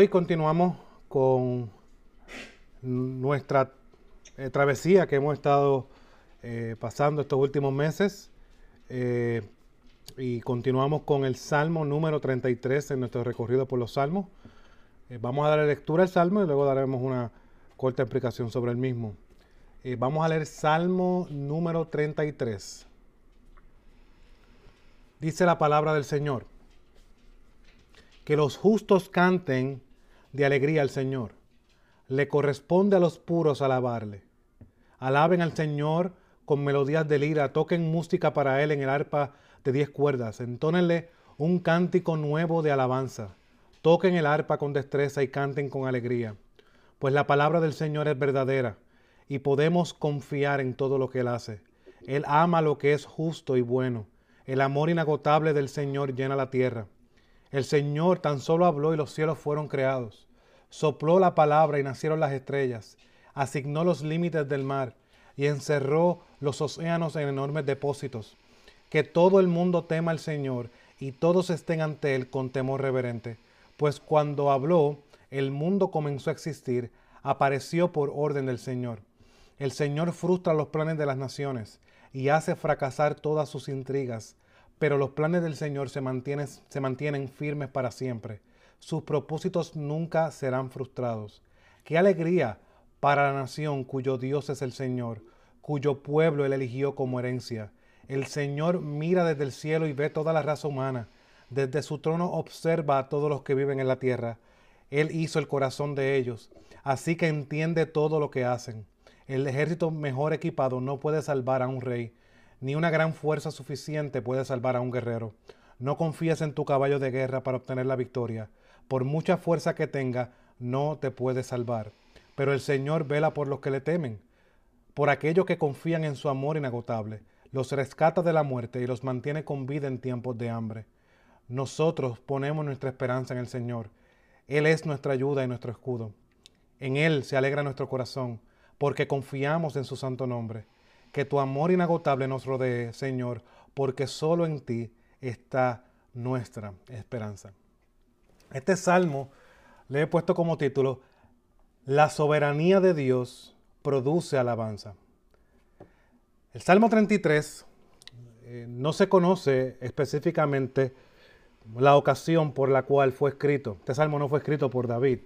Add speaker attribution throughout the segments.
Speaker 1: Hoy continuamos con nuestra eh, travesía que hemos estado eh, pasando estos últimos meses eh, y continuamos con el Salmo número 33 en nuestro recorrido por los Salmos. vamos a dar lectura al Salmo y luego daremos una corta explicación sobre el mismo. vamos a leer Salmo número 33. Dice la palabra del Señor que los justos canten de alegría al Señor. Le corresponde a los puros alabarle. Alaben al Señor con melodías de lira, toquen música para Él en el arpa de diez cuerdas, entónenle un cántico nuevo de alabanza. Toquen el arpa con destreza y canten con alegría, pues la palabra del Señor es verdadera y podemos confiar en todo lo que Él hace. Él ama lo que es justo y bueno. El amor inagotable del Señor llena la tierra. El Señor tan solo habló y los cielos fueron creados. Sopló la palabra y nacieron las estrellas. Asignó los límites del mar y encerró los océanos en enormes depósitos. Que todo el mundo tema al Señor y todos estén ante Él con temor reverente. Pues cuando habló, el mundo comenzó a existir, apareció por orden del Señor. El Señor frustra los planes de las naciones y hace fracasar todas sus intrigas pero los planes del Señor se mantienen, se mantienen firmes para siempre. Sus propósitos nunca serán frustrados. Qué alegría para la nación cuyo Dios es el Señor, cuyo pueblo él eligió como herencia. El Señor mira desde el cielo y ve toda la raza humana. Desde su trono observa a todos los que viven en la tierra. Él hizo el corazón de ellos, así que entiende todo lo que hacen. El ejército mejor equipado no puede salvar a un rey, ni una gran fuerza suficiente puede salvar a un guerrero. No confíes en tu caballo de guerra para obtener la victoria. Por mucha fuerza que tenga, no te puede salvar. Pero el Señor vela por los que le temen, por aquellos que confían en su amor inagotable. Los rescata de la muerte y los mantiene con vida en tiempos de hambre. Nosotros ponemos nuestra esperanza en el Señor. Él es nuestra ayuda y nuestro escudo. En Él se alegra nuestro corazón, porque confiamos en su santo nombre. Que tu amor inagotable nos rodee, Señor, porque solo en ti está nuestra esperanza. Este salmo le he puesto como título, La soberanía de Dios produce alabanza. El Salmo 33 eh, no se conoce específicamente la ocasión por la cual fue escrito. Este salmo no fue escrito por David.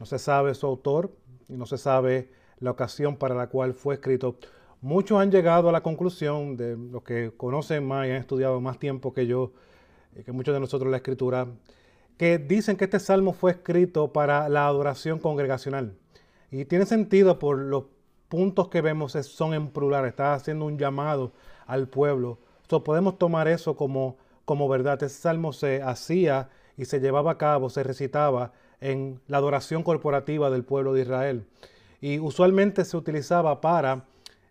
Speaker 1: No se sabe su autor y no se sabe la ocasión para la cual fue escrito. Muchos han llegado a la conclusión, de los que conocen más y han estudiado más tiempo que yo, y que muchos de nosotros la escritura, que dicen que este salmo fue escrito para la adoración congregacional. Y tiene sentido por los puntos que vemos son en plural, está haciendo un llamado al pueblo. Entonces podemos tomar eso como, como verdad. Este salmo se hacía y se llevaba a cabo, se recitaba en la adoración corporativa del pueblo de Israel. Y usualmente se utilizaba para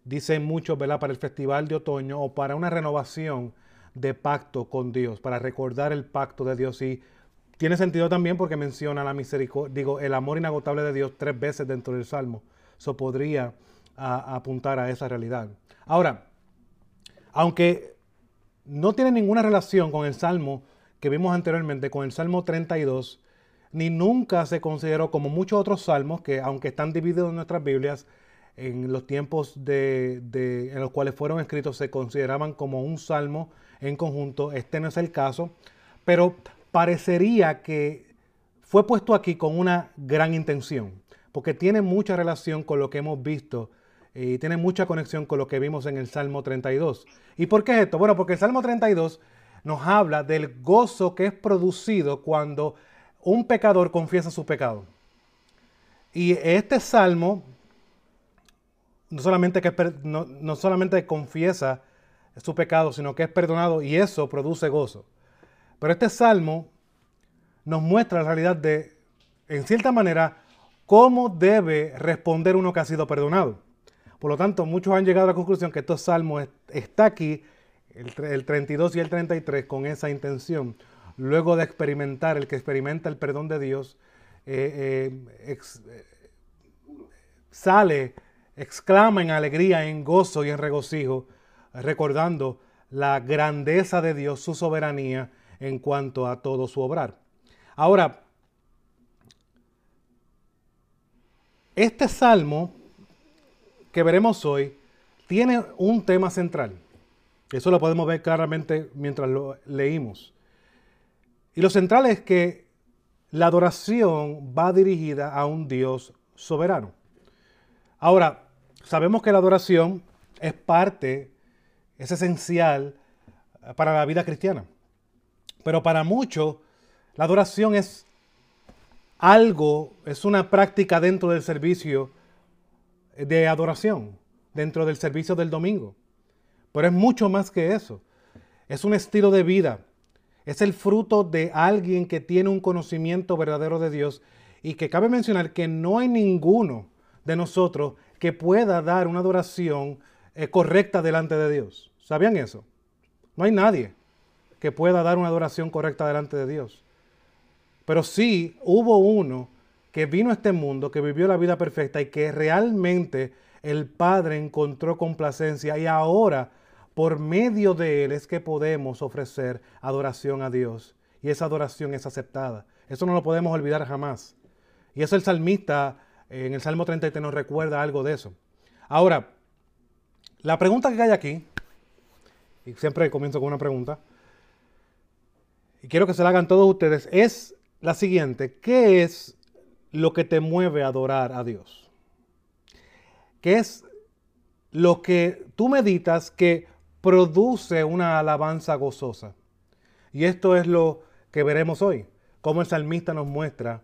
Speaker 1: dicen muchos, ¿verdad? Para el festival de otoño o para una renovación de pacto con Dios, para recordar el pacto de Dios. Y tiene sentido también porque menciona la misericordia, digo, el amor inagotable de Dios tres veces dentro del Salmo. Eso podría apuntar a esa realidad. Ahora, aunque no tiene ninguna relación con el Salmo que vimos anteriormente, con el Salmo 32, ni nunca se consideró como muchos otros salmos que, aunque están divididos en nuestras Biblias, en los tiempos de, en los cuales fueron escritos se consideraban como un salmo en conjunto. Este no es el caso, pero parecería que fue puesto aquí con una gran intención, porque tiene mucha relación con lo que hemos visto y tiene mucha conexión con lo que vimos en el Salmo 32. ¿Y por qué es esto? Bueno, porque el Salmo 32 nos habla del gozo que es producido cuando un pecador confiesa su pecado. Y este salmo no solamente, que no, solamente confiesa su pecado, sino que es perdonado y eso produce gozo. Pero este salmo nos muestra la realidad de, en cierta manera, cómo debe responder uno que ha sido perdonado. Por lo tanto, muchos han llegado a la conclusión que estos salmos está aquí, el, 32 y el 33, con esa intención. Luego de experimentar, el que experimenta el perdón de Dios, eh, eh, eh, sale exclama en alegría, en gozo y en regocijo, recordando la grandeza de Dios, su soberanía en cuanto a todo su obrar. Ahora, este salmo que veremos hoy tiene un tema central. Eso lo podemos ver claramente mientras lo leímos. Y lo central es que la adoración va dirigida a un Dios soberano. Ahora, sabemos que la adoración es parte, es esencial para la vida cristiana. Pero para muchos, la adoración es algo, es una práctica dentro del servicio de adoración, dentro del servicio del domingo. Pero es mucho más que eso. Es un estilo de vida. Es el fruto de alguien que tiene un conocimiento verdadero de Dios y que cabe mencionar que no hay ninguno de nosotros que pueda dar una adoración eh, correcta delante de Dios. ¿Sabían eso? No hay nadie que pueda dar una adoración correcta delante de Dios. Pero sí hubo uno que vino a este mundo, que vivió la vida perfecta y que realmente el Padre encontró complacencia y ahora por medio de Él es que podemos ofrecer adoración a Dios. Y esa adoración es aceptada. Eso no lo podemos olvidar jamás. Y eso el salmista en el Salmo 33 nos recuerda algo de eso. Ahora, la pregunta que hay aquí, y siempre comienzo con una pregunta, y quiero que se la hagan todos ustedes, es la siguiente. ¿Qué es lo que te mueve a adorar a Dios? ¿Qué es lo que tú meditas que produce una alabanza gozosa? Y esto es lo que veremos hoy, cómo el salmista nos muestra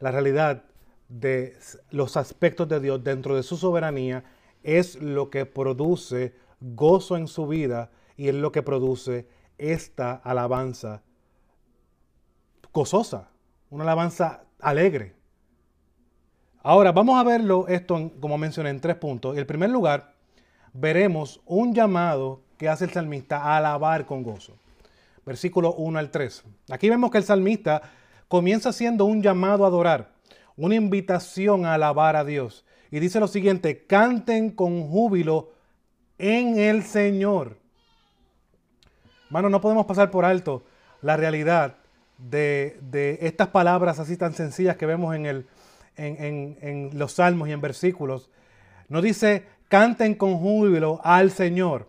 Speaker 1: la realidad de los aspectos de Dios dentro de su soberanía es lo que produce gozo en su vida y es lo que produce esta alabanza gozosa, una alabanza alegre. Ahora vamos a verlo esto, como mencioné, en tres puntos. En primer lugar, veremos un llamado que hace el salmista a alabar con gozo. Versículo 1 al 3. Aquí vemos que el salmista comienza siendo un llamado a adorar, una invitación a alabar a Dios. Y dice lo siguiente, canten con júbilo en el Señor. Hermano, no podemos pasar por alto la realidad de, estas palabras así tan sencillas que vemos en, el, en, en los salmos y en versículos. No dice canten con júbilo al Señor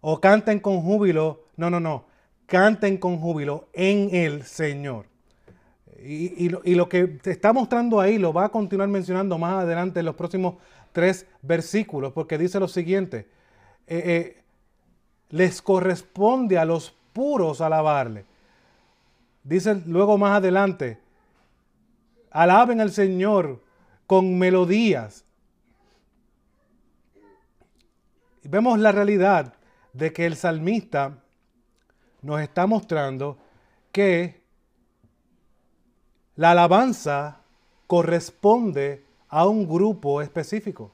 Speaker 1: o canten con júbilo. No, no, no. Canten con júbilo en el Señor. Y, lo, que está mostrando ahí lo va a continuar mencionando más adelante en los próximos tres versículos, porque dice lo siguiente, eh, eh, les corresponde a los puros alabarle. Dice luego más adelante, alaben al Señor con melodías. Vemos la realidad de que el salmista nos está mostrando que la alabanza corresponde a un grupo específico.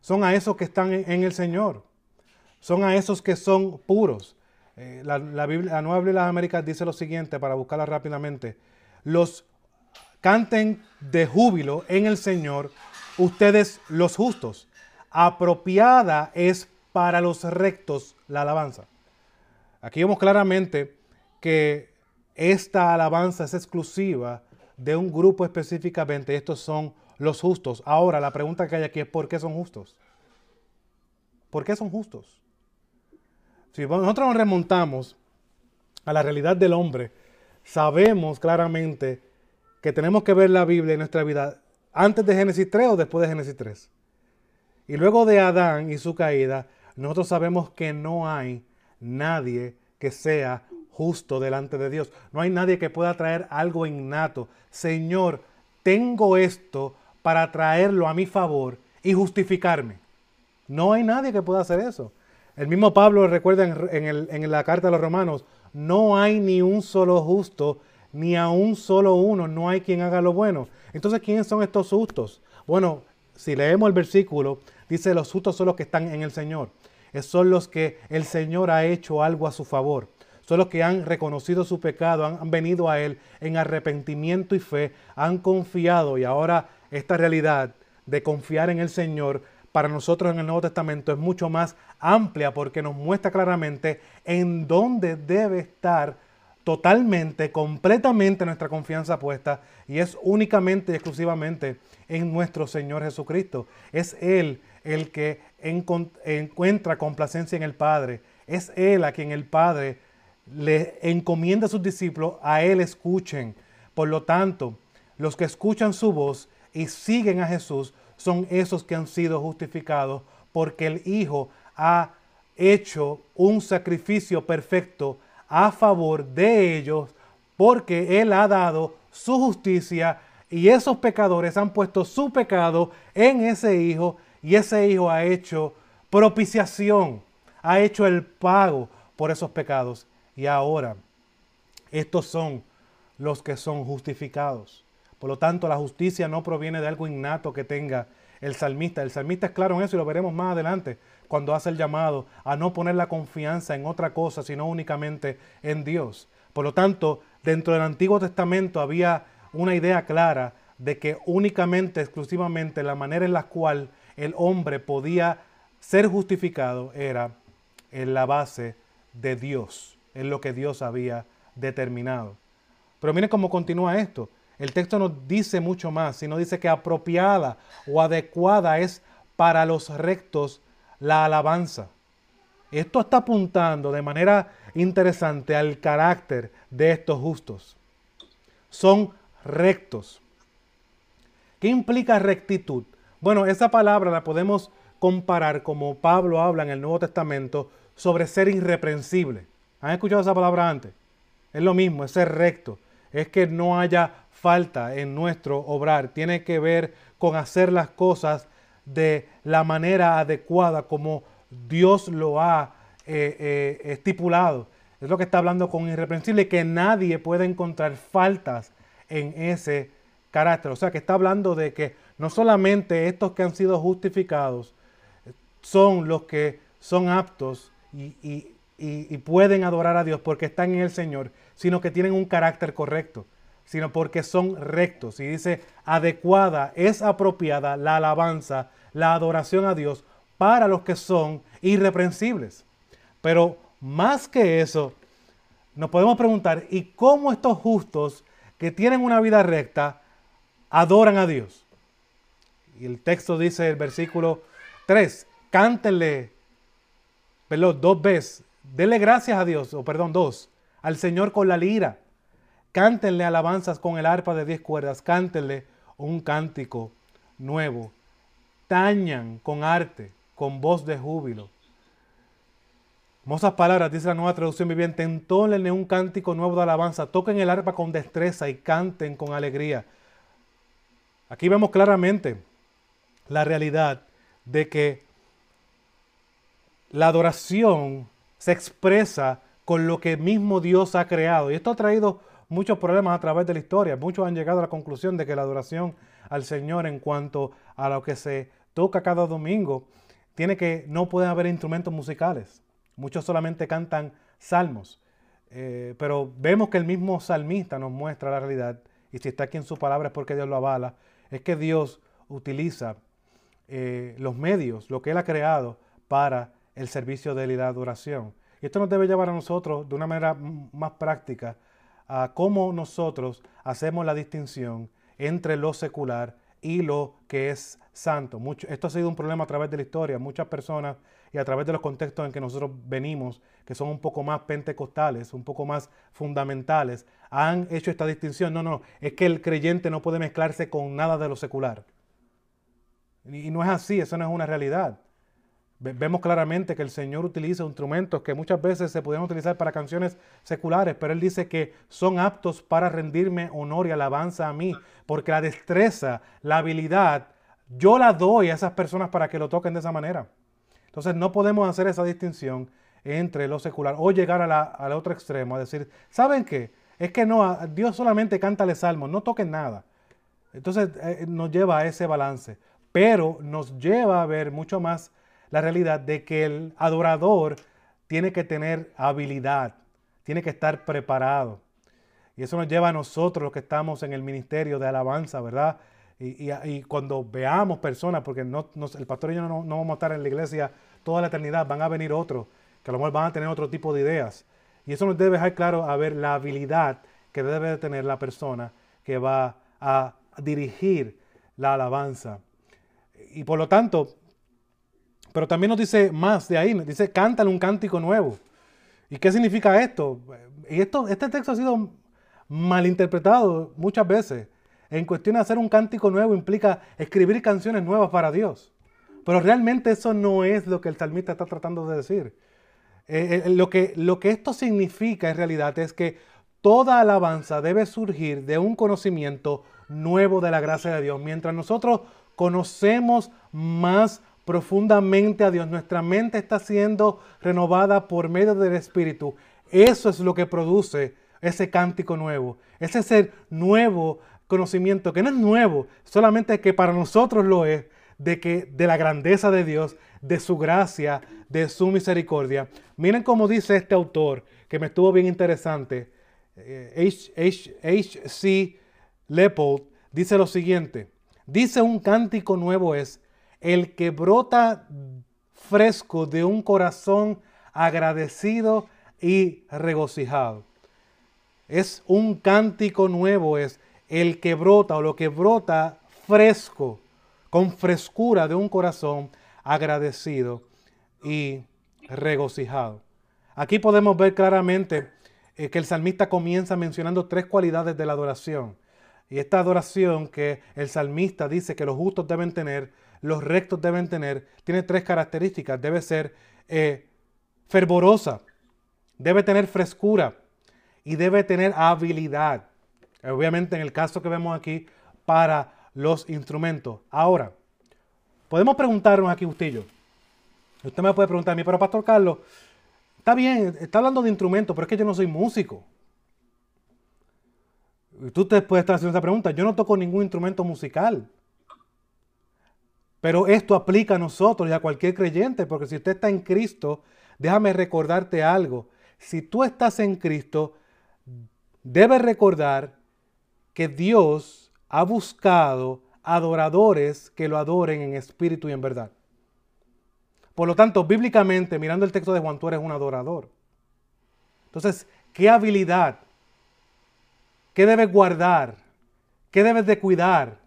Speaker 1: Son a esos que están en el Señor. Son a esos que son puros. Eh, la, Biblia, Nueva Biblia de las Américas dice lo siguiente, para buscarla rápidamente. Los canten de júbilo en el Señor, ustedes los justos. Apropiada es para los rectos la alabanza. Aquí vemos claramente que esta alabanza es exclusiva de un grupo específicamente. Estos son los justos. Ahora, la pregunta que hay aquí es ¿por qué son justos? ¿Por qué son justos? Si nosotros nos remontamos a la realidad del hombre, sabemos claramente que tenemos que ver la Biblia en nuestra vida antes de Génesis 3 o después de Génesis 3. Y luego de Adán y su caída, nosotros sabemos que no hay nadie que sea justo delante de Dios. No hay nadie que pueda traer algo innato. Señor, tengo esto para traerlo a mi favor y justificarme. No hay nadie que pueda hacer eso. El mismo Pablo recuerda en, la carta a los romanos, no hay ni un solo justo, ni a un solo uno, no hay quien haga lo bueno. Entonces, ¿quiénes son estos justos? Bueno, si leemos el versículo, dice los justos son los que están en el Señor. Son los que el Señor ha hecho algo a su favor son los que han reconocido su pecado, han, venido a Él en arrepentimiento y fe, han confiado y ahora esta realidad de confiar en el Señor para nosotros en el Nuevo Testamento es mucho más amplia porque nos muestra claramente en dónde debe estar totalmente, completamente nuestra confianza puesta y es únicamente y exclusivamente en nuestro Señor Jesucristo. Es Él el que encuentra complacencia en el Padre. Es Él a quien el Padre le encomienda a sus discípulos, a Él escuchen. Por lo tanto, los que escuchan su voz y siguen a Jesús son esos que han sido justificados porque el Hijo ha hecho un sacrificio perfecto a favor de ellos porque Él ha dado su justicia y esos pecadores han puesto su pecado en ese Hijo y ese Hijo ha hecho propiciación, ha hecho el pago por esos pecados. Y ahora, estos son los que son justificados. Por lo tanto, la justicia no proviene de algo innato que tenga el salmista. El salmista es claro en eso y lo veremos más adelante cuando hace el llamado a no poner la confianza en otra cosa, sino únicamente en Dios. Por lo tanto, dentro del Antiguo Testamento había una idea clara de que únicamente, exclusivamente, la manera en la cual el hombre podía ser justificado era en la base de Dios, en lo que Dios había determinado. Pero miren cómo continúa esto. El texto no dice mucho más, sino dice que apropiada o adecuada es para los rectos la alabanza. Esto está apuntando de manera interesante al carácter de estos justos. Son rectos. ¿Qué implica rectitud? Bueno, esa palabra la podemos comparar como Pablo habla en el Nuevo Testamento sobre ser irreprensible. ¿Han escuchado esa palabra antes? Es lo mismo, es ser recto. Es que no haya falta en nuestro obrar. Tiene que ver con hacer las cosas de la manera adecuada como Dios lo ha eh, eh, estipulado. Es lo que está hablando con irreprensible, que nadie puede encontrar faltas en ese carácter. O sea, que está hablando de que no solamente estos que han sido justificados son los que son aptos y, pueden adorar a Dios porque están en el Señor, sino que tienen un carácter correcto, sino porque son rectos. Y dice, adecuada, es apropiada la alabanza, la adoración a Dios para los que son irreprensibles. Pero más que eso, nos podemos preguntar, ¿y cómo estos justos que tienen una vida recta adoran a Dios? Y el texto dice, el versículo 3, cántenle, perdón, dos veces, denle gracias a Dios, o perdón, dos, al Señor con la lira. Cántenle alabanzas con el arpa de diez cuerdas, cántenle un cántico nuevo. Tañan con arte, con voz de júbilo. Hermosas palabras, dice la nueva traducción viviente. Entónenle un cántico nuevo de alabanza. Toquen el arpa con destreza y canten con alegría. Aquí vemos claramente la realidad de que la adoración se expresa con lo que mismo Dios ha creado. Y esto ha traído muchos problemas a través de la historia. Muchos han llegado a la conclusión de que la adoración al Señor en cuanto a lo que se toca cada domingo, tiene que, no pueden haber instrumentos musicales. Muchos solamente cantan salmos. Eh, pero vemos que el mismo salmista nos muestra la realidad, y si está aquí en su palabra es porque Dios lo avala, es que Dios utiliza eh, los medios, lo que Él ha creado para el servicio de la adoración. Y esto nos debe llevar a nosotros de una manera más práctica a cómo nosotros hacemos la distinción entre lo secular y lo que es santo. Mucho, esto ha sido un problema a través de la historia. Muchas personas y a través de los contextos en que nosotros venimos, que son un poco más pentecostales, un poco más fundamentales, han hecho esta distinción. No, no, es que el creyente no puede mezclarse con nada de lo secular. Y no es así, eso no es una realidad. Vemos claramente que el Señor utiliza instrumentos que muchas veces se pueden utilizar para canciones seculares, pero Él dice que son aptos para rendirme honor y alabanza a mí, porque la destreza, la habilidad, yo la doy a esas personas para que lo toquen de esa manera. Entonces no podemos hacer esa distinción entre lo secular o llegar al otro extremo, a decir, ¿saben qué? Es que no, Dios solamente cántale salmos, no toquen nada. Entonces eh, nos lleva a ese balance pero nos lleva a ver mucho más la realidad de que el adorador tiene que tener habilidad, tiene que estar preparado. Y eso nos lleva a nosotros los que estamos en el ministerio de alabanza, ¿verdad? Y, cuando veamos personas, porque no, el pastor y yo no, vamos a estar en la iglesia toda la eternidad, van a venir otros, que a lo mejor van a tener otro tipo de ideas. Y eso nos debe dejar claro a ver la habilidad que debe de tener la persona que va a dirigir la alabanza. Y por lo tanto, pero también nos dice más de ahí, nos dice, cántale un cántico nuevo. ¿Y qué significa esto? Y esto, este texto ha sido malinterpretado muchas veces. En cuestión de hacer un cántico nuevo implica escribir canciones nuevas para Dios. Pero realmente eso no es lo que el salmista está tratando de decir. Eh, eh, lo, que, lo que esto significa en realidad es que toda alabanza debe surgir de un conocimiento nuevo de la gracia de Dios. Mientras nosotros conocemos más profundamente a Dios, nuestra mente está siendo renovada por medio del Espíritu. Eso es lo que produce ese cántico nuevo, ese ser nuevo conocimiento, que no es nuevo, solamente que para nosotros lo es, de, que, de la grandeza de Dios, de su gracia, de su misericordia. Miren cómo dice este autor, que me estuvo bien interesante, H.C. Eh, Leopold, dice lo siguiente, dice un cántico nuevo es el que brota fresco de un corazón agradecido y regocijado. Es un cántico nuevo, es el que brota o lo que brota fresco, con frescura de un corazón agradecido y regocijado. Aquí podemos ver claramente eh, que el salmista comienza mencionando tres cualidades de la adoración. Y esta adoración que el salmista dice que los justos deben tener, los rectos deben tener, tiene tres características. Debe ser eh, fervorosa, debe tener frescura y debe tener habilidad. Obviamente en el caso que vemos aquí, para los instrumentos. Ahora, podemos preguntarnos aquí, usted Usted me puede preguntar a mí, pero Pastor Carlos, está bien, está hablando de instrumentos, pero es que yo no soy músico. Tú te puedes estar haciendo esa pregunta. Yo no toco ningún instrumento musical. Pero esto aplica a nosotros y a cualquier creyente, porque si usted está en Cristo, déjame recordarte algo. Si tú estás en Cristo, debes recordar que Dios ha buscado adoradores que lo adoren en espíritu y en verdad. Por lo tanto, bíblicamente, mirando el texto de Juan, tú eres un adorador. Entonces, ¿qué habilidad? ¿Qué debes guardar? ¿Qué debes de cuidar?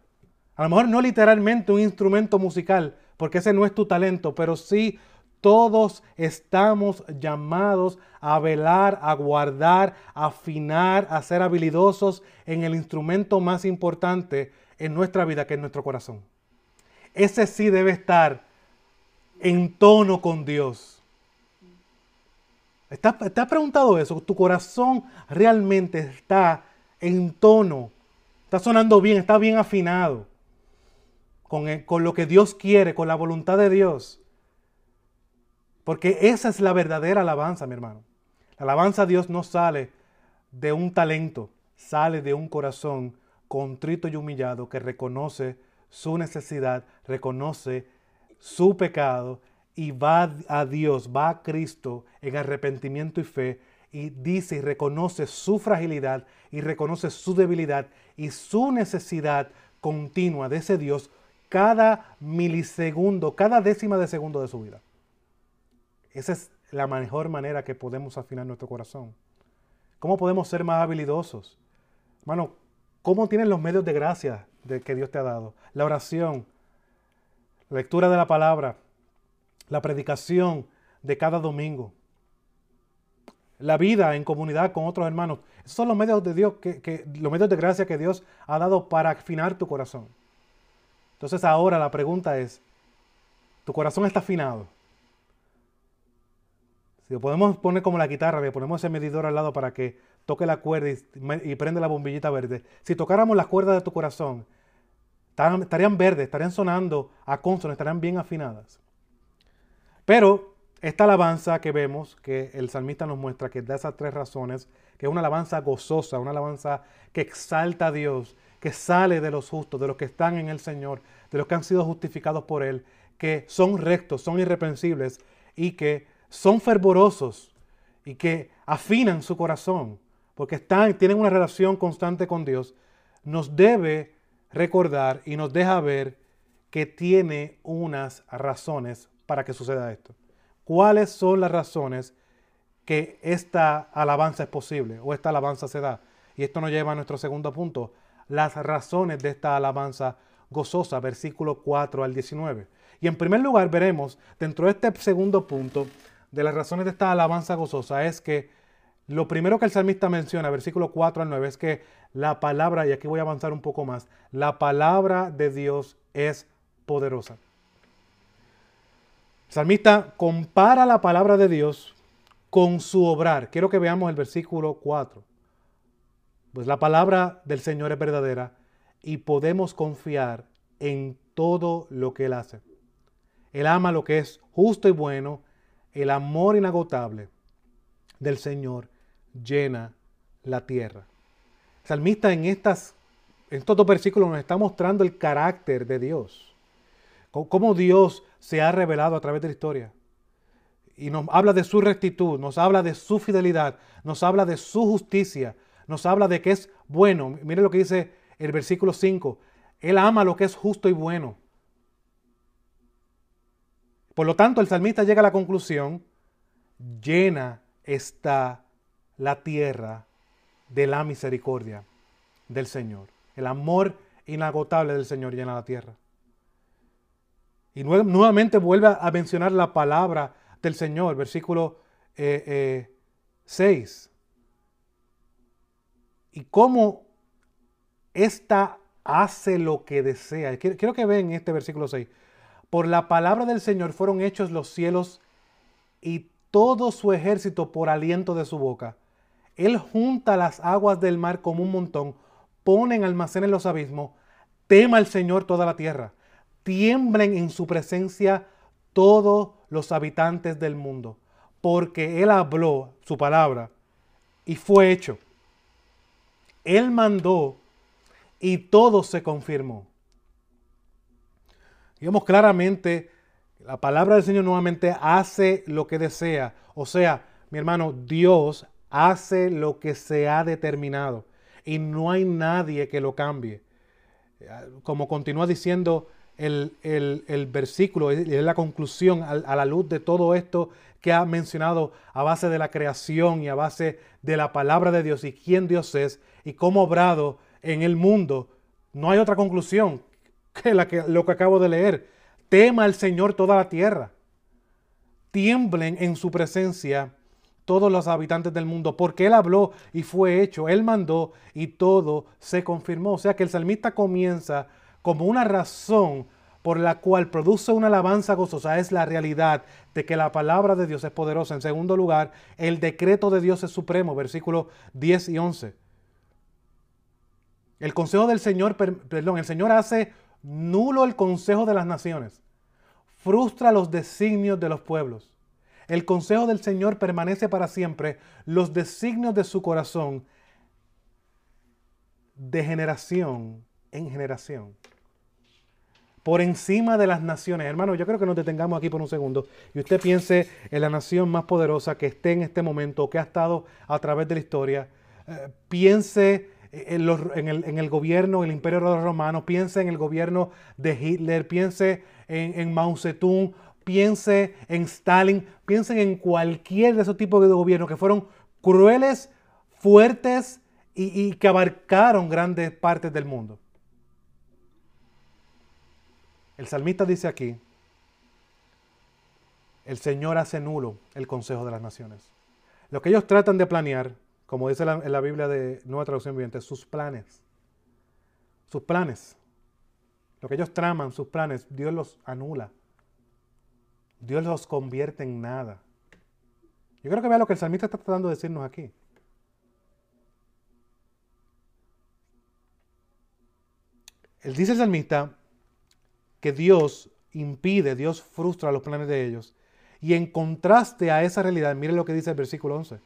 Speaker 1: A lo mejor no literalmente un instrumento musical, porque ese no es tu talento, pero sí todos estamos llamados a velar, a guardar, a afinar, a ser habilidosos en el instrumento más importante en nuestra vida, que es nuestro corazón. Ese sí debe estar en tono con Dios. ¿Te has preguntado eso? ¿Tu corazón realmente está en tono? ¿Está sonando bien? ¿Está bien afinado? Con, con lo que Dios quiere, con la voluntad de Dios. Porque esa es la verdadera alabanza, mi hermano. La alabanza a Dios no sale de un talento, sale de un corazón contrito y humillado que reconoce su necesidad, reconoce su pecado y va a Dios, va a Cristo en arrepentimiento y fe y dice y reconoce su fragilidad y reconoce su debilidad y su necesidad continua de ese Dios cada milisegundo, cada décima de segundo de su vida. Esa es la mejor manera que podemos afinar nuestro corazón. ¿Cómo podemos ser más habilidosos? Hermano, ¿cómo tienen los medios de gracia de que Dios te ha dado? La oración, la lectura de la palabra, la predicación de cada domingo, la vida en comunidad con otros hermanos. Esos son los medios de Dios, que, los medios de gracia que Dios ha dado para afinar tu corazón. Entonces ahora la pregunta es, ¿tu corazón está afinado? Si lo podemos poner como la guitarra, le ponemos ese medidor al lado para que toque la cuerda y, prende la bombillita verde. Si tocáramos las cuerdas de tu corazón, estarían verdes, estarían sonando a consono, estarían bien afinadas. Pero esta alabanza que vemos, que el salmista nos muestra que da esas tres razones, que es una alabanza gozosa, una alabanza que exalta a Dios, que sale de los justos, de los que están en el Señor, de los que han sido justificados por Él, que son rectos, son irreprensibles y que son fervorosos y que afinan su corazón, porque están, tienen una relación constante con Dios, nos debe recordar y nos deja ver que tiene unas razones para que suceda esto. ¿Cuáles son las razones que esta alabanza es posible o esta alabanza se da. Y esto nos lleva a nuestro segundo punto, las razones de esta alabanza gozosa, versículo 4 al 19. Y en primer lugar veremos, dentro de este segundo punto, de las razones de esta alabanza gozosa, es que lo primero que el salmista menciona, versículo 4 al 9, es que la palabra, y aquí voy a avanzar un poco más, la palabra de Dios es poderosa. El salmista compara la palabra de Dios con su obrar. Quiero que veamos el versículo 4. Pues la palabra del Señor es verdadera y podemos confiar en todo lo que Él hace. Él ama lo que es justo y bueno, el amor inagotable del Señor llena la tierra. Salmista en, en estos dos versículos nos está mostrando el carácter de Dios, cómo Dios se ha revelado a través de la historia. Y nos habla de su rectitud, nos habla de su fidelidad, nos habla de su justicia, nos habla de que es bueno. Mire lo que dice el versículo 5. Él ama lo que es justo y bueno. Por lo tanto, el salmista llega a la conclusión, llena está la tierra de la misericordia del Señor. El amor inagotable del Señor llena la tierra. Y nuevamente vuelve a mencionar la palabra del Señor, versículo 6. Eh, eh, y cómo esta hace lo que desea. Quiero que vean este versículo 6. Por la palabra del Señor fueron hechos los cielos y todo su ejército por aliento de su boca. Él junta las aguas del mar como un montón, pone en almacenes los abismos, tema el Señor toda la tierra, tiemblen en su presencia todos los habitantes del mundo, porque Él habló su palabra y fue hecho. Él mandó y todo se confirmó. Digamos claramente, la palabra del Señor nuevamente hace lo que desea. O sea, mi hermano, Dios hace lo que se ha determinado y no hay nadie que lo cambie. Como continúa diciendo el, versículo, es la conclusión a, la luz de todo esto que ha mencionado a base de la creación y a base de la palabra de Dios y quién Dios es y cómo obrado en el mundo, no hay otra conclusión que, la que lo que acabo de leer. Tema al Señor toda la tierra. Tiemblen en su presencia todos los habitantes del mundo, porque Él habló y fue hecho, Él mandó y todo se confirmó. O sea que el salmista comienza como una razón por la cual produce una alabanza gozosa es la realidad de que la palabra de Dios es poderosa. En segundo lugar, el decreto de Dios es supremo, versículos 10 y 11. El consejo del Señor, perdón, el Señor hace nulo el consejo de las naciones, frustra los designios de los pueblos. El consejo del Señor permanece para siempre, los designios de su corazón de generación en generación. Por encima de las naciones. Hermano, yo creo que nos detengamos aquí por un segundo y usted piense en la nación más poderosa que esté en este momento que ha estado a través de la historia. Eh, piense en, el, en, el, gobierno, el imperio romano, piense en el gobierno de Hitler, piense en, en Mao Zedong, piense en Stalin, piensen en cualquier de esos tipos de gobiernos que fueron crueles, fuertes y que abarcaron grandes partes del mundo. El salmista dice aquí, el Señor hace nulo el consejo de las naciones. Lo que ellos tratan de planear, como dice en la Biblia de Nueva Traducción Viviente, sus planes. Sus planes. Lo que ellos traman, sus planes, Dios los anula. Dios los convierte en nada. Yo creo que vea lo que el salmista está tratando de decirnos aquí. Él dice el salmista que Dios impide, Dios frustra los planes de ellos. Y en contraste a esa realidad, mire lo que dice el versículo 11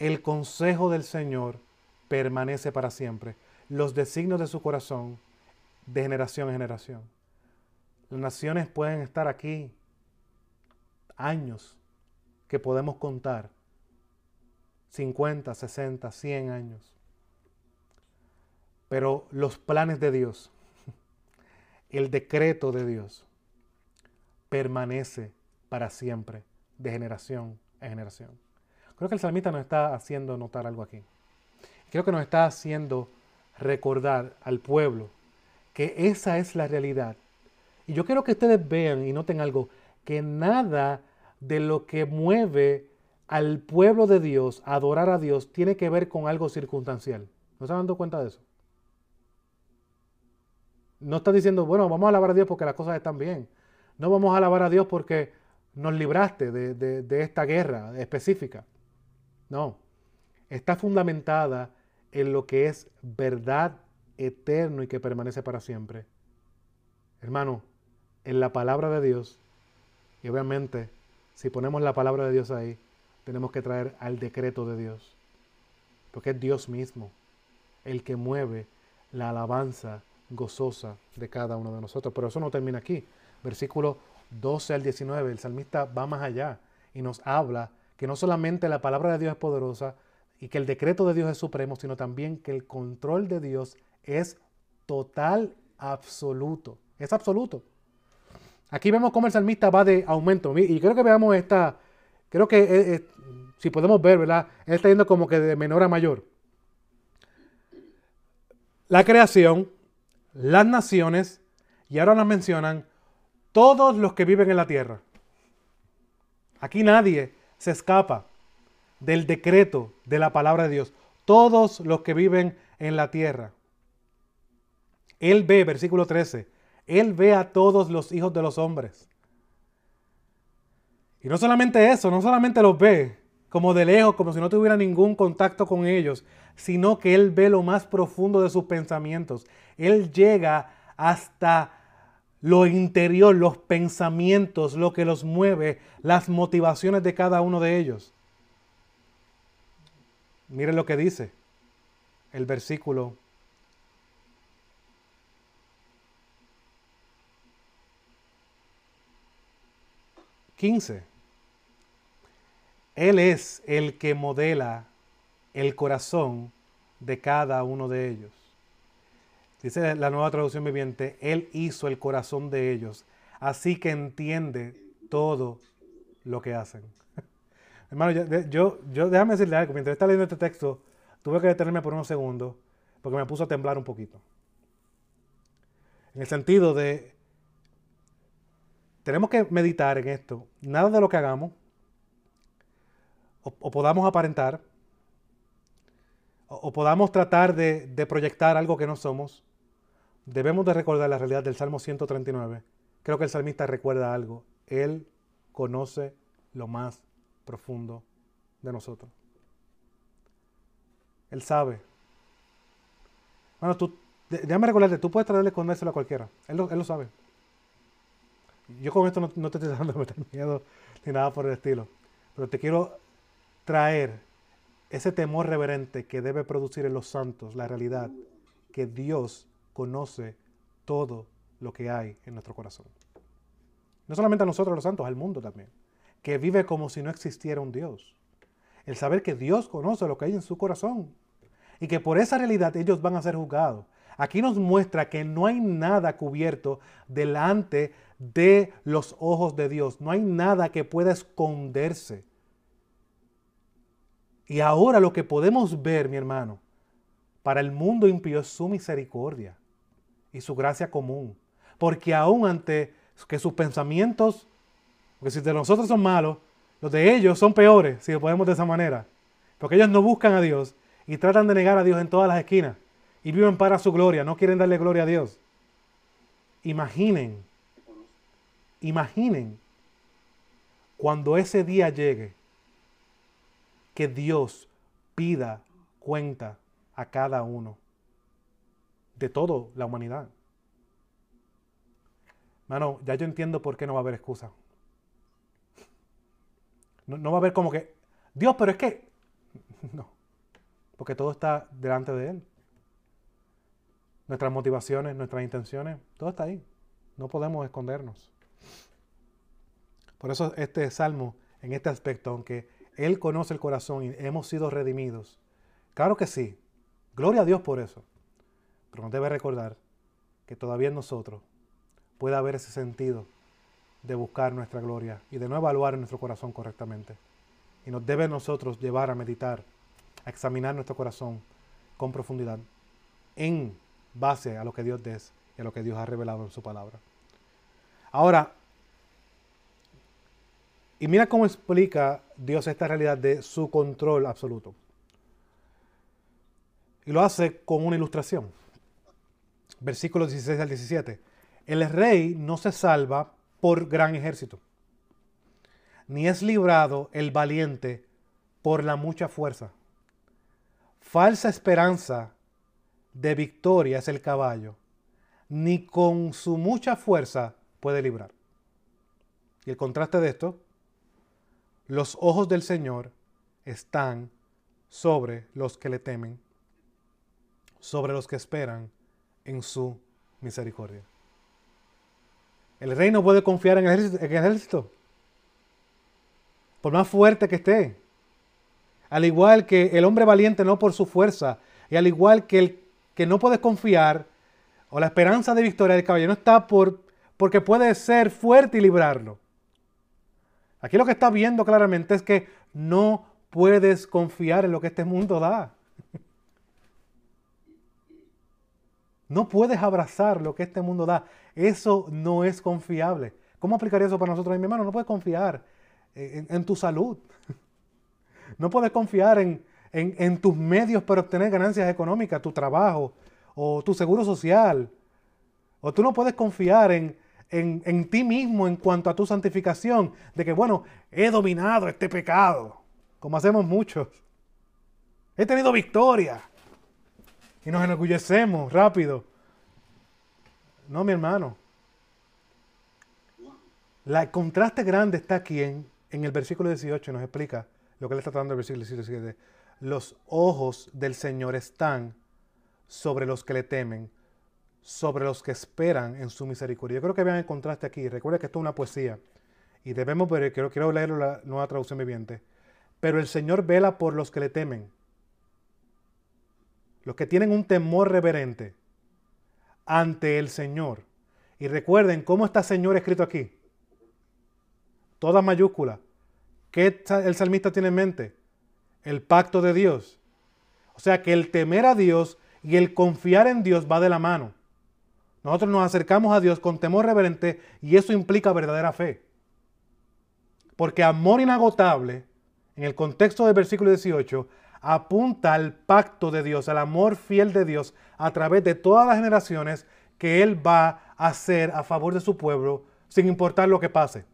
Speaker 1: el consejo del Señor permanece para siempre. Los designios de su corazón de generación en generación. Las naciones pueden estar aquí años que podemos contar. 50, 60, 100 años. Pero los planes de Dios, el decreto de Dios, permanece para siempre, de generación en generación. Creo que el salmista nos está haciendo notar algo aquí. Creo que nos está haciendo recordar al pueblo que esa es la realidad. Y yo quiero que ustedes vean y noten algo, que nada de lo que mueve al pueblo de Dios a adorar a Dios tiene que ver con algo circunstancial. ¿No se han dado cuenta de eso? No está diciendo, bueno, vamos a alabar a Dios porque las cosas están bien. No vamos a alabar a Dios porque nos libraste de, de esta guerra específica. No, está fundamentada en lo que es verdad eterno y que permanece para siempre. Hermano, en la palabra de Dios, y obviamente si ponemos la palabra de Dios ahí, tenemos que traer al decreto de Dios, porque es Dios mismo el que mueve la alabanza gozosa de cada uno de nosotros. Pero eso no termina aquí. Versículo 12 al 19, el salmista va más allá y nos habla que no solamente la palabra de Dios es poderosa y que el decreto de Dios es supremo, sino también que el control de Dios es total, absoluto. Es absoluto. Aquí vemos cómo el salmista va de aumento. Y creo que veamos esta, creo que eh, eh, si podemos ver, ¿verdad? Él está yendo como que de menor a mayor. La creación, las naciones, y ahora nos mencionan todos los que viven en la tierra. Aquí nadie se escapa del decreto de la palabra de Dios. Todos los que viven en la tierra. Él ve, versículo 13, Él ve a todos los hijos de los hombres. Y no solamente eso, no solamente los ve como de lejos, como si no tuviera ningún contacto con ellos, sino que Él ve lo más profundo de sus pensamientos. Él llega hasta lo interior, los pensamientos, lo que los mueve, las motivaciones de cada uno de ellos. Miren lo que dice el versículo 15. Él es el que modela el corazón de cada uno de ellos. Dice la nueva traducción viviente, Él hizo el corazón de ellos, así que entiende todo lo que hacen. Hermano, yo, yo, déjame decirle algo, mientras está leyendo este texto, tuve que detenerme por unos segundos, porque me puso a temblar un poquito. En el sentido de, tenemos que meditar en esto. Nada de lo que hagamos, o, podamos aparentar, o, podamos tratar de, proyectar algo que no somos, debemos de recordar la realidad del Salmo 139. Creo que el salmista recuerda algo. Él conoce lo más profundo de nosotros. Él sabe. Bueno, tú, déjame recordarte, tú puedes tratar de escondérselo a cualquiera. Él lo, él lo sabe. Yo con esto no, no te estoy dando meter miedo ni nada por el estilo. Pero te quiero traer ese temor reverente que debe producir en los santos la realidad que Dios conoce todo lo que hay en nuestro corazón. No solamente a nosotros los santos, al mundo también, que vive como si no existiera un Dios. El saber que Dios conoce lo que hay en su corazón y que por esa realidad ellos van a ser juzgados. Aquí nos muestra que no hay nada cubierto delante de los ojos de Dios. No hay nada que pueda esconderse. Y ahora lo que podemos ver, mi hermano, para el mundo impío es su misericordia y su gracia común. Porque aún ante que sus pensamientos, porque si de nosotros son malos, los de ellos son peores, si lo podemos de esa manera. Porque ellos no buscan a Dios y tratan de negar a Dios en todas las esquinas y viven para su gloria, no quieren darle gloria a Dios. Imaginen, imaginen cuando ese día llegue que Dios pida cuenta a cada uno de toda la humanidad. Mano, ya yo entiendo por qué no va a haber excusa. No, no va a haber como que, Dios, pero es que, no, porque todo está delante de Él. Nuestras motivaciones, nuestras intenciones, todo está ahí. No podemos escondernos. Por eso este salmo, en este aspecto, aunque Él conoce el corazón y hemos sido redimidos, claro que sí, gloria a Dios por eso. Pero nos debe recordar que todavía en nosotros puede haber ese sentido de buscar nuestra gloria y de no evaluar nuestro corazón correctamente. y nos debe nosotros llevar a meditar, a examinar nuestro corazón con profundidad en base a lo que Dios es y a lo que Dios ha revelado en su palabra. Ahora, y mira cómo explica Dios esta realidad de su control absoluto. Y lo hace con una ilustración. Versículos 16 al 17. El rey no se salva por gran ejército, ni es librado el valiente por la mucha fuerza. Falsa esperanza de victoria es el caballo, ni con su mucha fuerza puede librar. Y el contraste de esto, los ojos del Señor están sobre los que le temen, sobre los que esperan en su misericordia. El rey no puede confiar en el ejército, por más fuerte que esté. Al igual que el hombre valiente no por su fuerza, y al igual que el que no puede confiar, o la esperanza de victoria del caballero está por, porque puede ser fuerte y librarlo. Aquí lo que está viendo claramente es que no puedes confiar en lo que este mundo da. No puedes abrazar lo que este mundo da. Eso no es confiable. ¿Cómo aplicaría eso para nosotros, mi hermano? No puedes confiar en, tu salud. No puedes confiar en, en, tus medios para obtener ganancias económicas, tu trabajo o tu seguro social. O tú no puedes confiar en, en, ti mismo en cuanto a tu santificación, de que, bueno, he dominado este pecado, como hacemos muchos. He tenido victoria y nos enorgullecemos rápido. No, mi hermano. el contraste grande está aquí en, en el versículo 18, nos explica lo que le está tratando el versículo 17. Los ojos del Señor están sobre los que le temen, sobre los que esperan en su misericordia. Yo creo que vean el contraste aquí. Recuerda que esto es una poesía. Y debemos ver, quiero, quiero leerlo la nueva traducción viviente. Pero el Señor vela por los que le temen los que tienen un temor reverente ante el Señor. Y recuerden cómo está Señor escrito aquí. Toda mayúscula. ¿Qué el salmista tiene en mente? El pacto de Dios. O sea que el temer a Dios y el confiar en Dios va de la mano. Nosotros nos acercamos a Dios con temor reverente y eso implica verdadera fe. Porque amor inagotable, en el contexto del versículo 18, apunta al pacto de Dios, al amor fiel de Dios a través de todas las generaciones que Él va a hacer a favor de su pueblo sin importar lo que pase.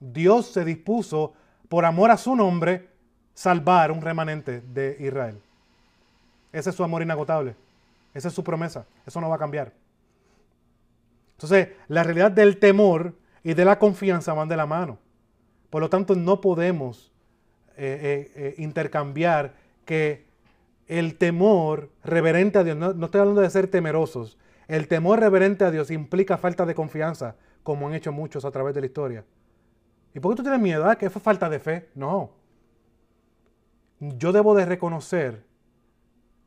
Speaker 1: Dios se dispuso, por amor a su nombre, salvar un remanente de Israel. Ese es su amor inagotable. Esa es su promesa. Eso no va a cambiar. Entonces, la realidad del temor y de la confianza van de la mano. Por lo tanto, no podemos eh, eh, eh, intercambiar que el temor reverente a Dios, no, estoy hablando de ser temerosos, el temor reverente a Dios implica falta de confianza, como han hecho muchos a través de la historia. ¿Y por qué tú tienes miedo? ¿Ah, que fue falta de fe. No. Yo debo de reconocer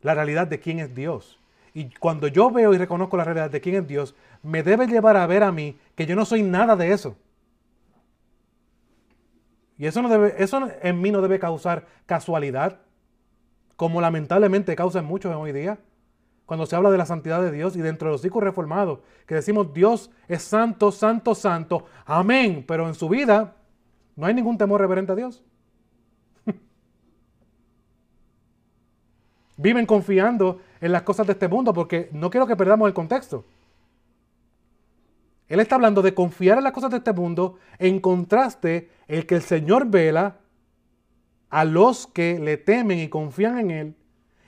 Speaker 1: la realidad de quién es Dios. Y cuando yo veo y reconozco la realidad de quién es Dios, me debe llevar a ver a mí que yo no soy nada de eso. Y eso, no debe, eso en mí no debe causar casualidad como lamentablemente causa muchos hoy día, cuando se habla de la santidad de Dios y dentro de los hijos reformados, que decimos Dios es santo, santo, santo, amén, pero en su vida no hay ningún temor reverente a Dios. Viven confiando en las cosas de este mundo porque no quiero que perdamos el contexto. Él está hablando de confiar en las cosas de este mundo en contraste el que el Señor vela a los que le temen y confían en Él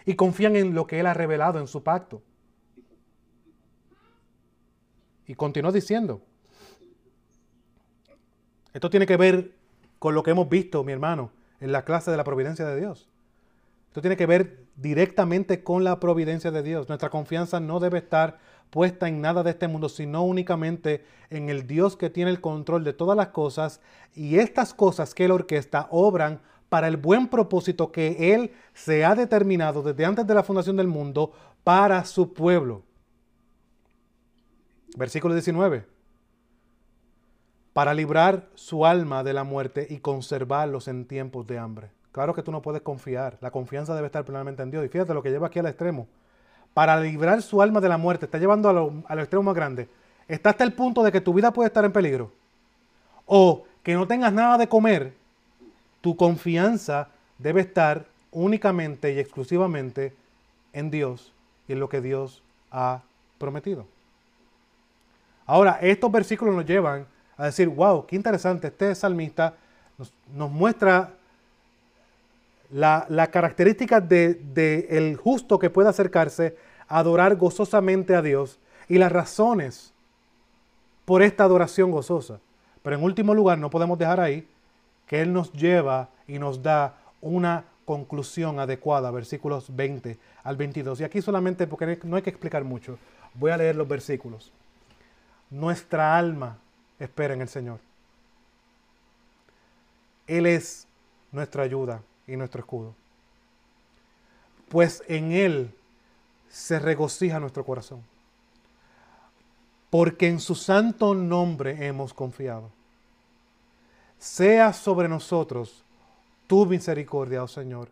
Speaker 1: y confían en lo que Él ha revelado en su pacto. Y continuó diciendo, esto tiene que ver con lo que hemos visto, mi hermano, en la clase de la providencia de Dios. Esto tiene que ver directamente con la providencia de Dios. Nuestra confianza no debe estar puesta en nada de este mundo, sino únicamente en el Dios que tiene el control de todas las cosas y estas cosas que Él orquesta obran para el buen propósito que Él se ha determinado desde antes de la fundación del mundo para su pueblo. Versículo 19. para librar su alma de la muerte y conservarlos en tiempos de hambre. Claro que tú no puedes confiar, la confianza debe estar plenamente en Dios. Y fíjate lo que lleva aquí al extremo. Para librar su alma de la muerte, está llevando al extremo más grande. Está hasta el punto de que tu vida puede estar en peligro. O que no tengas nada de comer. Tu confianza debe estar únicamente y exclusivamente en Dios y en lo que Dios ha prometido. Ahora, estos versículos nos llevan a decir, wow, qué interesante, este salmista nos, muestra la, característica del de, el justo que puede acercarse a adorar gozosamente a Dios y las razones por esta adoración gozosa. Pero en último lugar, no podemos dejar ahí que Él nos lleva y nos da una conclusión adecuada, versículos 20 al 22. Y aquí solamente, porque no hay que explicar mucho, voy a leer los versículos. Nuestra alma espera en el Señor. Él es nuestra ayuda y nuestro escudo. Pues en Él se regocija nuestro corazón. Porque en su santo nombre hemos confiado. Sea sobre nosotros tu misericordia, oh Señor,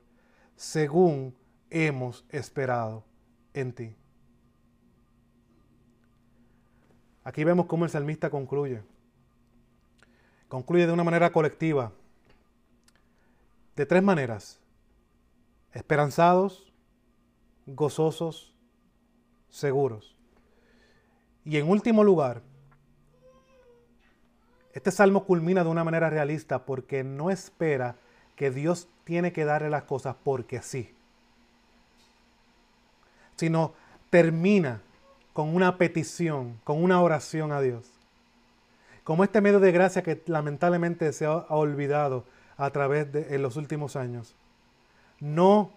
Speaker 1: según hemos esperado en ti. Aquí vemos cómo el salmista concluye. Concluye de una manera colectiva. De tres maneras. Esperanzados, gozosos, seguros. Y en último lugar, este salmo culmina de una manera realista porque no espera que Dios tiene que darle las cosas porque sí, sino termina con una petición, con una oración a Dios. Como este medio de gracia que lamentablemente se ha olvidado a través de en los últimos años. No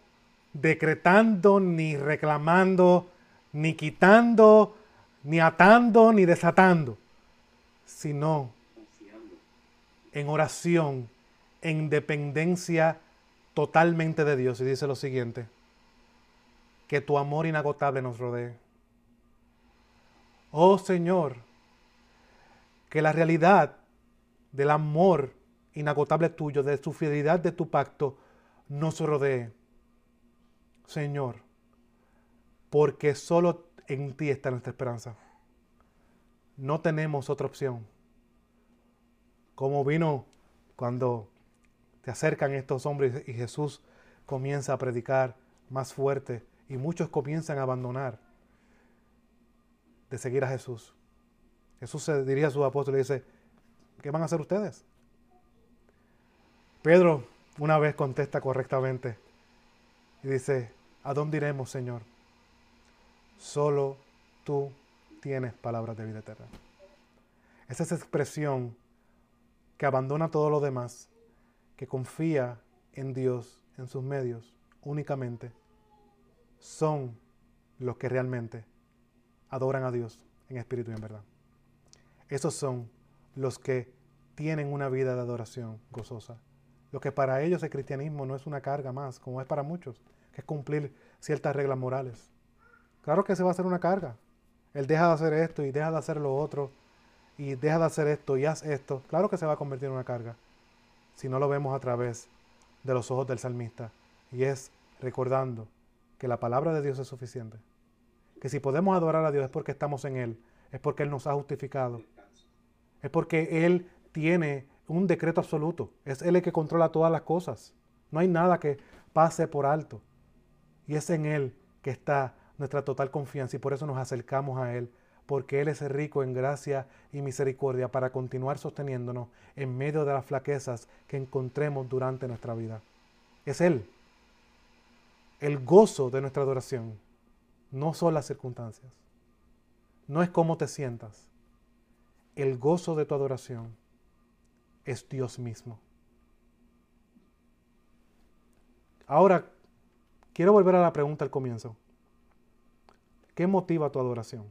Speaker 1: decretando, ni reclamando, ni quitando, ni atando, ni desatando, sino en oración, en dependencia totalmente de Dios. Y dice lo siguiente, que tu amor inagotable nos rodee. Oh Señor, que la realidad del amor inagotable tuyo, de tu fidelidad de tu pacto, nos rodee. Señor, porque solo en ti está nuestra esperanza. No tenemos otra opción. Como vino cuando te acercan estos hombres y Jesús comienza a predicar más fuerte y muchos comienzan a abandonar de seguir a Jesús. Jesús se dirige a sus apóstoles y dice, ¿qué van a hacer ustedes? Pedro una vez contesta correctamente y dice, ¿a dónde iremos, Señor? Solo tú tienes palabras de vida eterna. Es esa expresión que abandona todo lo demás, que confía en Dios, en sus medios, únicamente, son los que realmente adoran a Dios en espíritu y en verdad. Esos son los que tienen una vida de adoración gozosa. Lo que para ellos el cristianismo no es una carga más, como es para muchos, que es cumplir ciertas reglas morales. Claro que se va a hacer una carga. Él deja de hacer esto y deja de hacer lo otro y deja de hacer esto y haz esto. Claro que se va a convertir en una carga si no lo vemos a través de los ojos del salmista. Y es recordando que la palabra de Dios es suficiente que si podemos adorar a Dios es porque estamos en Él, es porque Él nos ha justificado, es porque Él tiene un decreto absoluto, es Él el que controla todas las cosas, no hay nada que pase por alto. Y es en Él que está nuestra total confianza y por eso nos acercamos a Él, porque Él es rico en gracia y misericordia para continuar sosteniéndonos en medio de las flaquezas que encontremos durante nuestra vida. Es Él, el gozo de nuestra adoración no son las circunstancias. No es cómo te sientas. El gozo de tu adoración es Dios mismo. Ahora, quiero volver a la pregunta al comienzo. ¿Qué motiva tu adoración?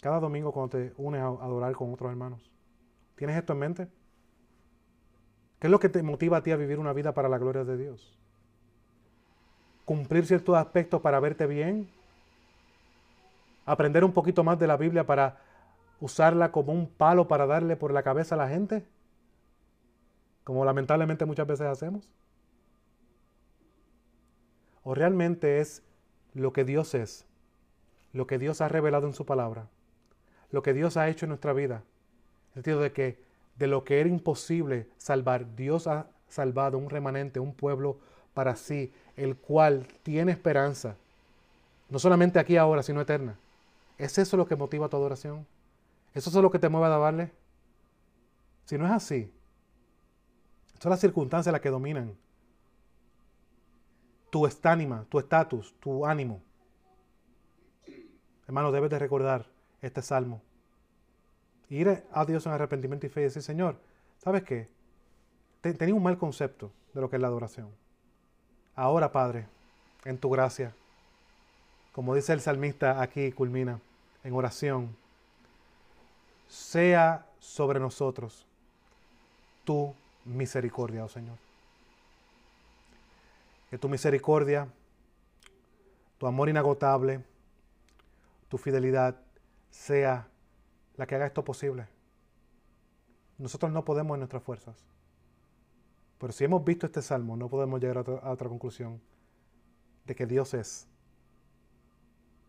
Speaker 1: Cada domingo cuando te unes a adorar con otros hermanos. ¿Tienes esto en mente? ¿Qué es lo que te motiva a ti a vivir una vida para la gloria de Dios? ¿Cumplir ciertos aspectos para verte bien aprender un poquito más de la Biblia para usarla como un palo para darle por la cabeza a la gente, como lamentablemente muchas veces hacemos? ¿O realmente es lo que Dios es, lo que Dios ha revelado en su palabra, lo que Dios ha hecho en nuestra vida? En el sentido de que de lo que era imposible salvar, Dios ha salvado un remanente, un pueblo para sí, el cual tiene esperanza, no solamente aquí ahora, sino eterna. ¿Es eso lo que motiva tu adoración? ¿Eso es lo que te mueve a alabarle? Si no es así, son las circunstancias las que dominan tu estánima, tu estatus, tu ánimo. Hermano, debes de recordar este salmo. Ir a Dios en arrepentimiento y fe y decir, Señor, ¿sabes qué? Tenía un mal concepto de lo que es la adoración. Ahora, Padre, en tu gracia, como dice el salmista aquí, culmina en oración, sea sobre nosotros tu misericordia, oh Señor. Que tu misericordia, tu amor inagotable, tu fidelidad sea la que haga esto posible. Nosotros no podemos en nuestras fuerzas. Pero si hemos visto este salmo, no podemos llegar a otra, a otra conclusión de que Dios es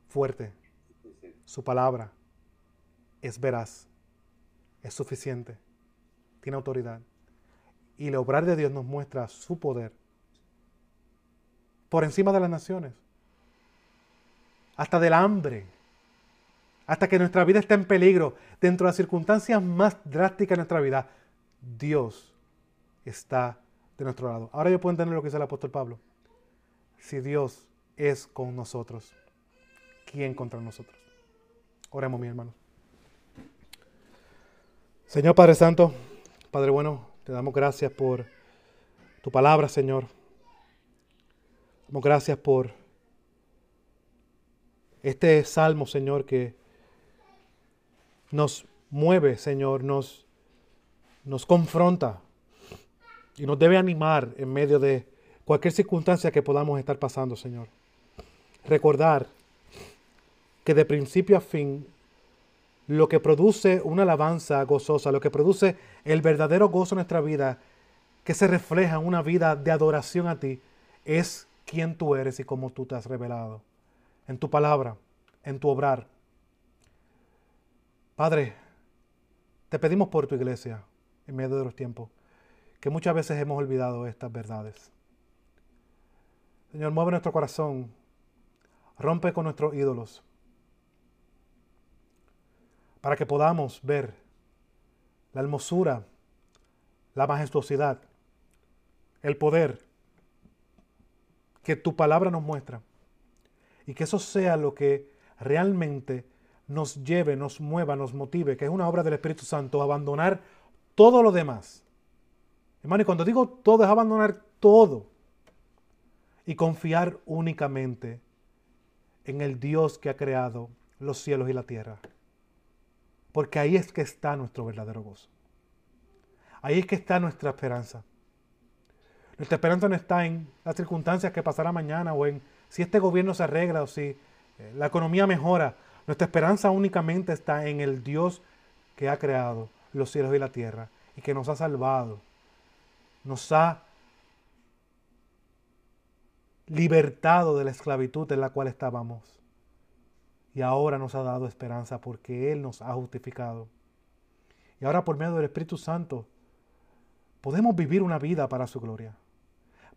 Speaker 1: fuerte, su palabra es veraz, es suficiente, tiene autoridad. Y el obrar de Dios nos muestra su poder por encima de las naciones, hasta del hambre, hasta que nuestra vida está en peligro, dentro de las circunstancias más drásticas de nuestra vida, Dios está de nuestro lado. Ahora yo puedo entender lo que dice el apóstol Pablo. Si Dios es con nosotros, ¿quién contra nosotros? Oremos, mi hermano. Señor Padre Santo, Padre bueno, te damos gracias por tu palabra, Señor. Damos gracias por este salmo, Señor, que nos mueve, Señor, nos, nos confronta y nos debe animar en medio de cualquier circunstancia que podamos estar pasando, Señor. Recordar que de principio a fin lo que produce una alabanza gozosa, lo que produce el verdadero gozo en nuestra vida, que se refleja en una vida de adoración a ti, es quién tú eres y cómo tú te has revelado. En tu palabra, en tu obrar. Padre, te pedimos por tu iglesia en medio de los tiempos, que muchas veces hemos olvidado estas verdades. Señor, mueve nuestro corazón, rompe con nuestros ídolos para que podamos ver la hermosura, la majestuosidad, el poder que tu palabra nos muestra. Y que eso sea lo que realmente nos lleve, nos mueva, nos motive, que es una obra del Espíritu Santo, abandonar todo lo demás. Hermano, y cuando digo todo es abandonar todo y confiar únicamente en el Dios que ha creado los cielos y la tierra. Porque ahí es que está nuestro verdadero gozo. Ahí es que está nuestra esperanza. Nuestra esperanza no está en las circunstancias que pasará mañana o en si este gobierno se arregla o si eh, la economía mejora. Nuestra esperanza únicamente está en el Dios que ha creado los cielos y la tierra y que nos ha salvado. Nos ha libertado de la esclavitud en la cual estábamos y ahora nos ha dado esperanza porque Él nos ha justificado. Y ahora por medio del Espíritu Santo podemos vivir una vida para su gloria.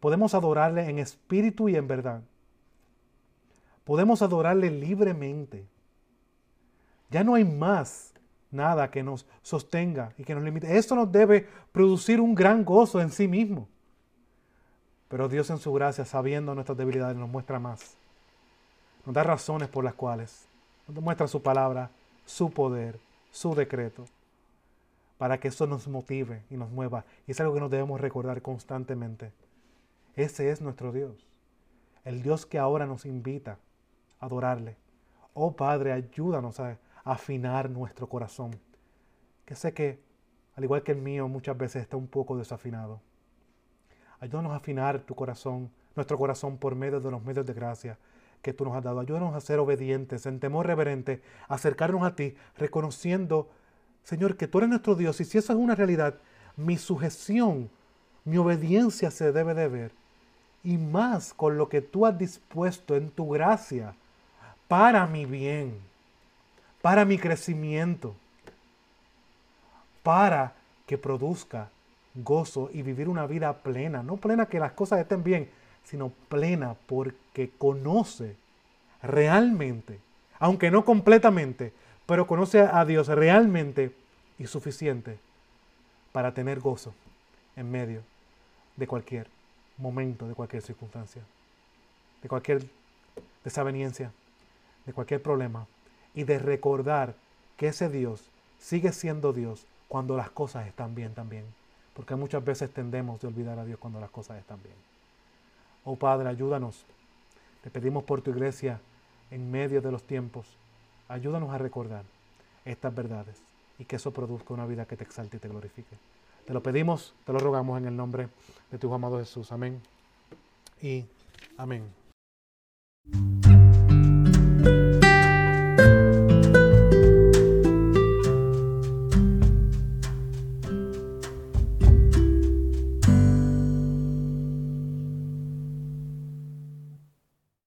Speaker 1: Podemos adorarle en espíritu y en verdad. Podemos adorarle libremente. Ya no hay más nada que nos sostenga y que nos limite. Esto nos debe producir un gran gozo en sí mismo. Pero Dios en su gracia, sabiendo nuestras debilidades, nos muestra más. Nos da razones por las cuales muestra su palabra, su poder, su decreto, para que eso nos motive y nos mueva. Y es algo que nos debemos recordar constantemente. Ese es nuestro Dios, el Dios que ahora nos invita a adorarle. Oh Padre, ayúdanos a afinar nuestro corazón, que sé que, al igual que el mío, muchas veces está un poco desafinado. Ayúdanos a afinar tu corazón, nuestro corazón por medio de los medios de gracia que tú nos has dado. Ayúdanos a ser obedientes, en temor reverente, acercarnos a ti, reconociendo, Señor, que tú eres nuestro Dios. Y si eso es una realidad, mi sujeción, mi obediencia se debe de ver. Y más con lo que tú has dispuesto en tu gracia para mi bien, para mi crecimiento, para que produzca gozo y vivir una vida plena. No plena que las cosas estén bien, sino plena porque conoce realmente, aunque no completamente, pero conoce a Dios realmente y suficiente para tener gozo en medio de cualquier momento, de cualquier circunstancia, de cualquier desaveniencia, de cualquier problema, y de recordar que ese Dios sigue siendo Dios cuando las cosas están bien también, porque muchas veces tendemos de olvidar a Dios cuando las cosas están bien. Oh Padre, ayúdanos. Te pedimos por tu iglesia en medio de los tiempos. Ayúdanos a recordar estas verdades y que eso produzca una vida que te exalte y te glorifique. Te lo pedimos, te lo rogamos en el nombre de tu amado Jesús. Amén. Y amén.